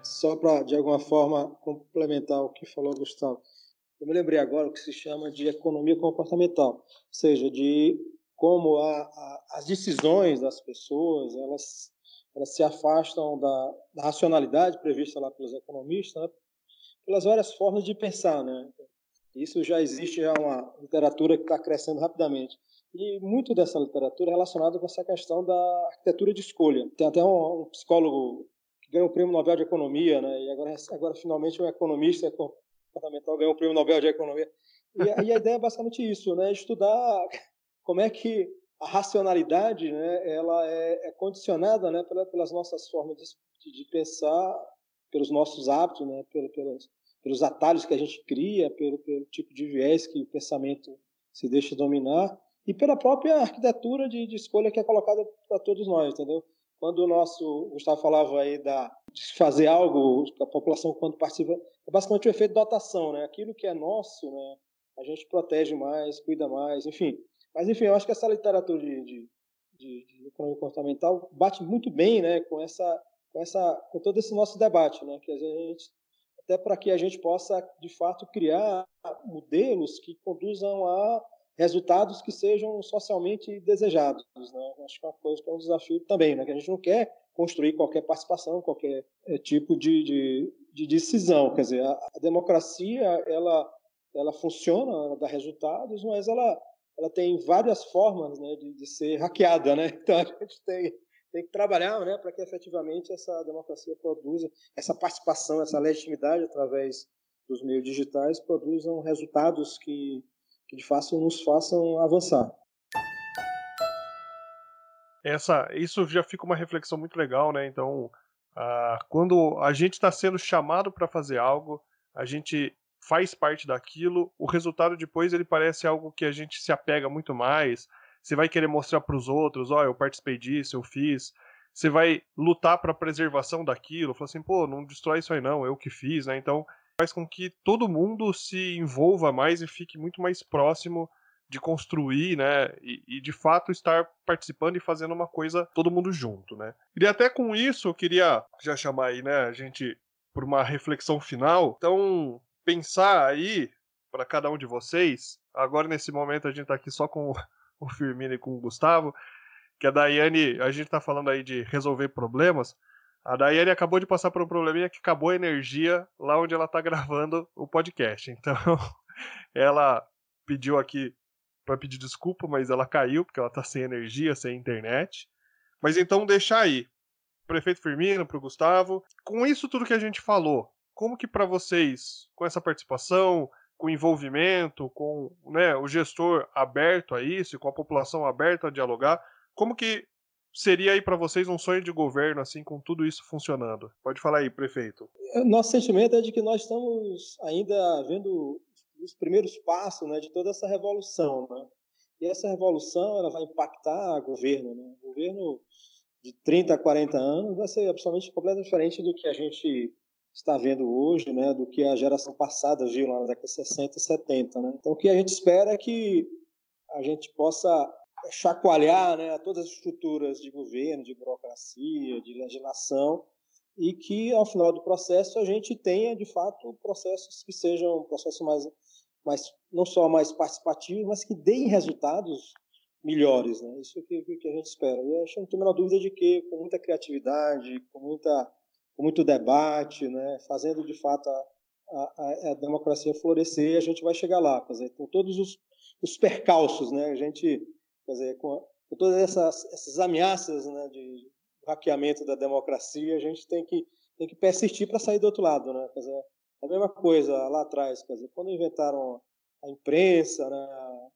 Só para, de alguma forma, complementar o que falou Gustavo. Eu me lembrei agora o que se chama de economia comportamental, ou seja, de como a, a, as decisões das pessoas elas, elas se afastam da, da racionalidade prevista lá pelos economistas, né, pelas várias formas de pensar, né? Isso já existe já uma literatura que está crescendo rapidamente. E muito dessa literatura é relacionada com essa questão da arquitetura de escolha. Tem até um, um psicólogo que ganhou o prêmio Nobel de Economia, né? E agora, agora finalmente um economista comportamental ganhou o prêmio Nobel de Economia. E, e a ideia é basicamente isso, né? Estudar como é que a racionalidade, né? Ela é, é condicionada, né? Pelas nossas formas de, de pensar pelos nossos hábitos, né, pelo, pelos, pelos atalhos que a gente cria, pelo, pelo tipo de viés que o pensamento se deixa dominar e pela própria arquitetura de, de escolha que é colocada para todos nós, entendeu? Quando o nosso Gustavo falava aí da, de fazer algo, a população quando participa, é basicamente o efeito dotação, né? Aquilo que é nosso, né? A gente protege mais, cuida mais, enfim. Mas enfim, eu acho que essa literatura de, de, de, de economia comportamental bate muito bem, né? Com essa com, essa, com todo esse nosso debate, né? que a gente, até para que a gente possa, de fato, criar modelos que conduzam a resultados que sejam socialmente desejados. Né? Acho que é uma coisa que é um desafio também, né? que a gente não quer construir qualquer participação, qualquer é, tipo de, de, de, decisão. Quer dizer, a, a, democracia ela, ela funciona, ela dá resultados, mas ela, ela tem várias formas né, de, de ser hackeada. Né? Então a gente tem tem que trabalhar né, para que efetivamente essa democracia produza, essa participação, essa legitimidade através dos meios digitais produzam resultados que, que de fato nos façam avançar.
Essa, isso já fica uma reflexão muito legal, né? Então, ah, quando a gente está sendo chamado para fazer algo, a gente faz parte daquilo, o resultado depois ele parece algo que a gente se apega muito mais, você vai querer mostrar para os outros, ó, oh, eu participei disso, eu fiz. Você vai lutar para a preservação daquilo, falar assim, pô, não destrói isso aí não, eu que fiz, né? Então, faz com que todo mundo se envolva mais e fique muito mais próximo de construir, né, e, e, de fato estar participando e fazendo uma coisa todo mundo junto, né. E até com isso eu queria já chamar aí, né, a gente por uma reflexão final. Então, pensar aí para cada um de vocês. Agora nesse momento a gente tá aqui só com o Firmino e com o Gustavo, que a Daiane, a gente tá falando aí de resolver problemas. A Daiane acabou de passar por um probleminha que acabou a energia lá onde ela tá gravando o podcast. Então, ela pediu aqui para pedir desculpa, mas ela caiu porque ela tá sem energia, sem internet. Mas então deixar aí, prefeito Firmino, para o Gustavo, com isso tudo que a gente falou, como que para vocês, com essa participação, com envolvimento, com né, o gestor aberto a isso, com a população aberta a dialogar, como que seria aí para vocês um sonho de governo assim com tudo isso funcionando? Pode falar aí, prefeito.
Nosso sentimento é de que nós estamos ainda vendo os primeiros passos né, de toda essa revolução. Né? E essa revolução ela vai impactar o governo. Né? O governo de 30 a 40 anos vai ser absolutamente completamente diferente do que a gente está vendo hoje, né, do que a geração passada viu lá na década de 60 e 70. Né? Então, o que a gente espera é que a gente possa chacoalhar né, todas as estruturas de governo, de burocracia, de legislação, e que, ao final do processo, a gente tenha, de fato, processos que sejam processos mais mas não só mais participativos, mas que deem resultados melhores, né? Isso que, que a gente espera. E eu acho, não tenho a menor dúvida de que com muita criatividade, com muita com muito debate, né, fazendo de fato a, a, a democracia florescer, a gente vai chegar lá, quer dizer, com todos os, os percalços, né, a gente, quer dizer, com, com todas essas, essas ameaças, né, de hackeamento da democracia, a gente tem que tem que persistir para sair do outro lado, né, quer dizer, a mesma coisa lá atrás, quer dizer, quando inventaram a imprensa, né?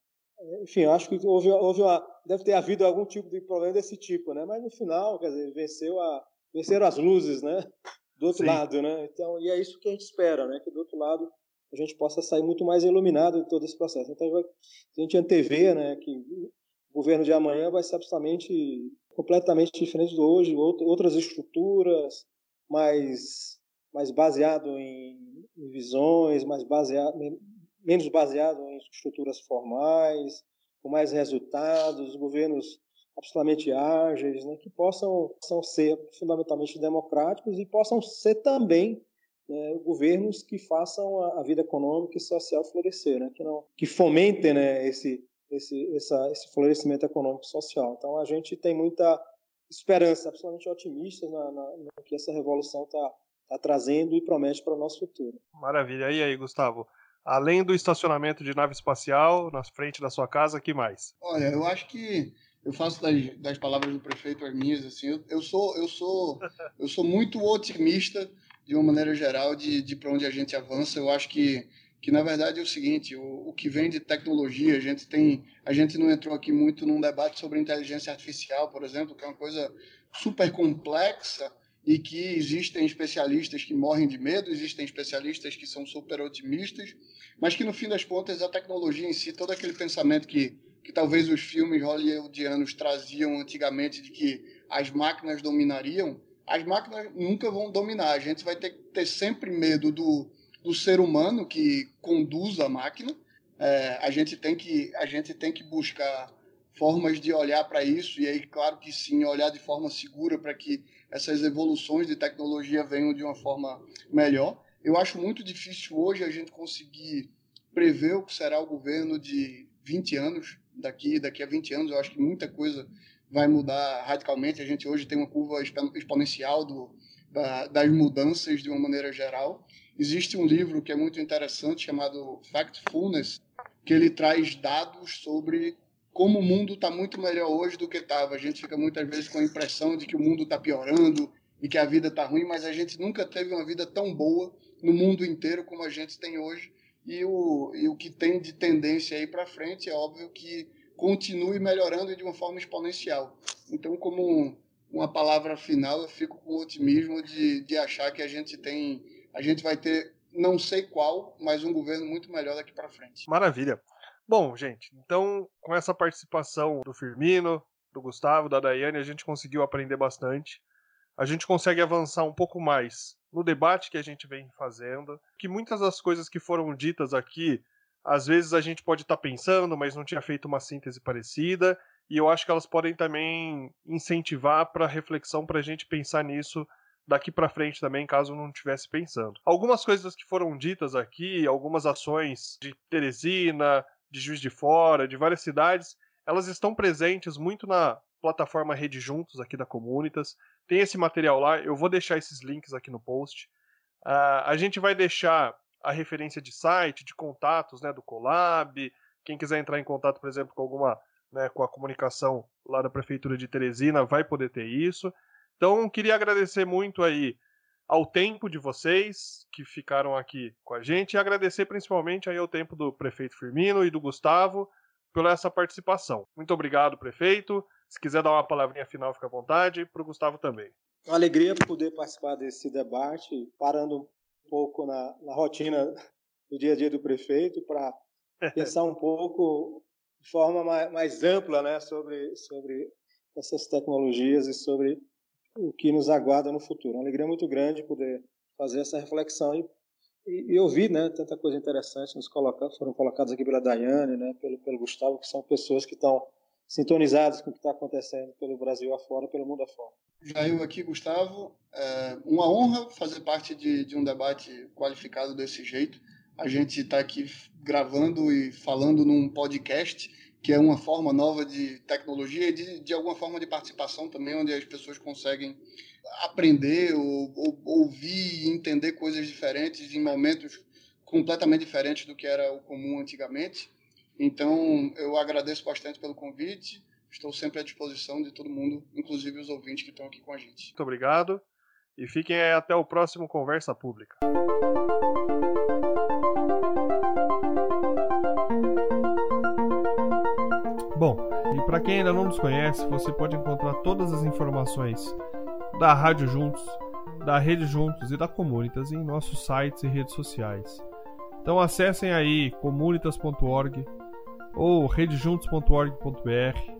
Enfim, acho que houve, houve uma, deve ter havido algum tipo de problema desse tipo, né? Mas no final, quer dizer, venceu a, venceram as luzes, né? Do outro Sim. lado, né? Então, e é isso que a gente espera, né? Que do outro lado a gente possa sair muito mais iluminado de todo esse processo. Então, a gente antever, né? Que o governo de amanhã vai ser absolutamente, completamente diferente do hoje, outras estruturas, mais mais baseado em, em visões, mais baseado, menos baseado em estruturas formais, com mais resultados, governos absolutamente ágeis, né, que possam, possam ser fundamentalmente democráticos e possam ser também né, governos que façam a, a, vida econômica e social florescer, né, que, não, que fomentem né, esse, esse, essa, esse florescimento econômico e social. Então a gente tem muita esperança, absolutamente otimista na, na, no que essa revolução está está trazendo e promete para o nosso futuro.
Maravilha. E aí, Gustavo? Além do estacionamento de nave espacial na frente da sua casa, que mais?
Olha, eu acho que eu faço das, das palavras do prefeito as minhas assim. Eu, eu, sou eu sou eu sou muito otimista de uma maneira geral de, de para onde a gente avança. Eu acho que que na verdade é o seguinte, o, o que vem de tecnologia, a gente tem, a gente não entrou aqui muito num debate sobre inteligência artificial, por exemplo, que é uma coisa super complexa, e que existem especialistas que morrem de medo, existem especialistas que são super otimistas, mas que no fim das contas a tecnologia em si, todo aquele pensamento que, que talvez os filmes hollywoodianos traziam antigamente de que as máquinas dominariam, as máquinas nunca vão dominar. A gente vai ter que ter sempre medo do, do ser humano que conduz a máquina. É, a gente tem que a gente tem que buscar formas de olhar para isso e aí claro que sim olhar de forma segura para que essas evoluções de tecnologia venham de uma forma melhor. Eu acho muito difícil hoje a gente conseguir prever o que será o governo de 20 anos, daqui, daqui a 20 anos. Eu acho que muita coisa vai mudar radicalmente. A gente hoje tem uma curva exponencial do, da, das mudanças de uma maneira geral. Existe um livro que é muito interessante chamado Factfulness, que ele traz dados sobre como o mundo está muito melhor hoje do que estava. A gente fica muitas vezes com a impressão de que o mundo está piorando e que a vida está ruim, mas a gente nunca teve uma vida tão boa no mundo inteiro como a gente tem hoje. E o, e o que tem de tendência aí para frente é óbvio que continue melhorando de uma forma exponencial. Então, como um, uma palavra final, eu fico com o otimismo de, de achar que a gente tem, a gente vai ter, não sei qual, mas um governo muito melhor daqui para frente.
Maravilha. Bom, gente, então com essa participação do Firmino, do Gustavo, da Daiane, a gente conseguiu aprender bastante. A gente consegue avançar um pouco mais no debate que a gente vem fazendo. Que muitas das coisas que foram ditas aqui, às vezes a gente pode estar tá pensando, mas não tinha feito uma síntese parecida, e eu acho que elas podem também incentivar para reflexão para a gente pensar nisso daqui para frente também, caso não estivesse pensando. Algumas coisas que foram ditas aqui, algumas ações de Teresina, de Juiz de Fora, de várias cidades, elas estão presentes muito na plataforma Rede Juntos aqui da Comunitas. Tem esse material lá, eu vou deixar esses links aqui no post. Uh, a gente vai deixar a referência de site, de contatos né, do Colab. Quem quiser entrar em contato, por exemplo, com alguma né, com a comunicação lá da Prefeitura de Teresina, vai poder ter isso. Então, queria agradecer muito aí ao tempo de vocês que ficaram aqui com a gente e agradecer principalmente aí ao tempo do prefeito Firmino e do Gustavo pela essa participação. Muito obrigado, prefeito. Se quiser dar uma palavrinha final, fica à vontade. Para o Gustavo também.
Uma alegria poder participar desse debate, parando um pouco na, na rotina do dia a dia do prefeito, para pensar um pouco de forma mais, mais ampla né, sobre, sobre essas tecnologias e sobre o que nos aguarda no futuro. Uma alegria muito grande poder fazer essa reflexão e, e, e ouvir, né, tanta coisa interessante nos coloca, foram colocadas aqui pela Daiane, né, pelo, pelo Gustavo, que são pessoas que estão sintonizadas com o que está acontecendo pelo Brasil afora, pelo mundo afora.
Já aqui, Gustavo, é uma honra fazer parte de, de um debate qualificado desse jeito. A gente está aqui gravando e falando num podcast que é uma forma nova de tecnologia e de, de alguma forma de participação também, onde as pessoas conseguem aprender ou, ou ouvir e entender coisas diferentes em momentos completamente diferentes do que era o comum antigamente. Então, eu agradeço bastante pelo convite. Estou sempre à disposição de todo mundo, inclusive os ouvintes que estão aqui com a gente.
Muito obrigado e fiquem até o próximo Conversa Pública. Bom, e para quem ainda não nos conhece, você pode encontrar todas as informações da Rádio Juntos, da Rede Juntos e da Comunitas em nossos sites e redes sociais. Então acessem aí comunitas.org ou redejuntos.org.br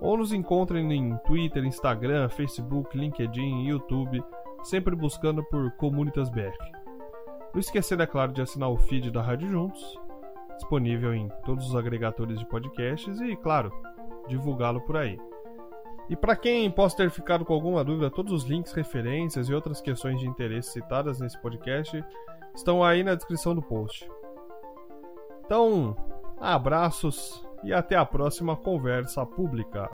ou nos encontrem em Twitter, Instagram, Facebook, LinkedIn, YouTube, sempre buscando por Comunitas BR. Não esquecendo, é claro, de assinar o feed da Rádio Juntos disponível em todos os agregadores de podcasts e, claro, divulgá-lo por aí. E para quem possa ter ficado com alguma dúvida, todos os links, referências e outras questões de interesse citadas nesse podcast estão aí na descrição do post. Então, abraços e até a próxima conversa pública.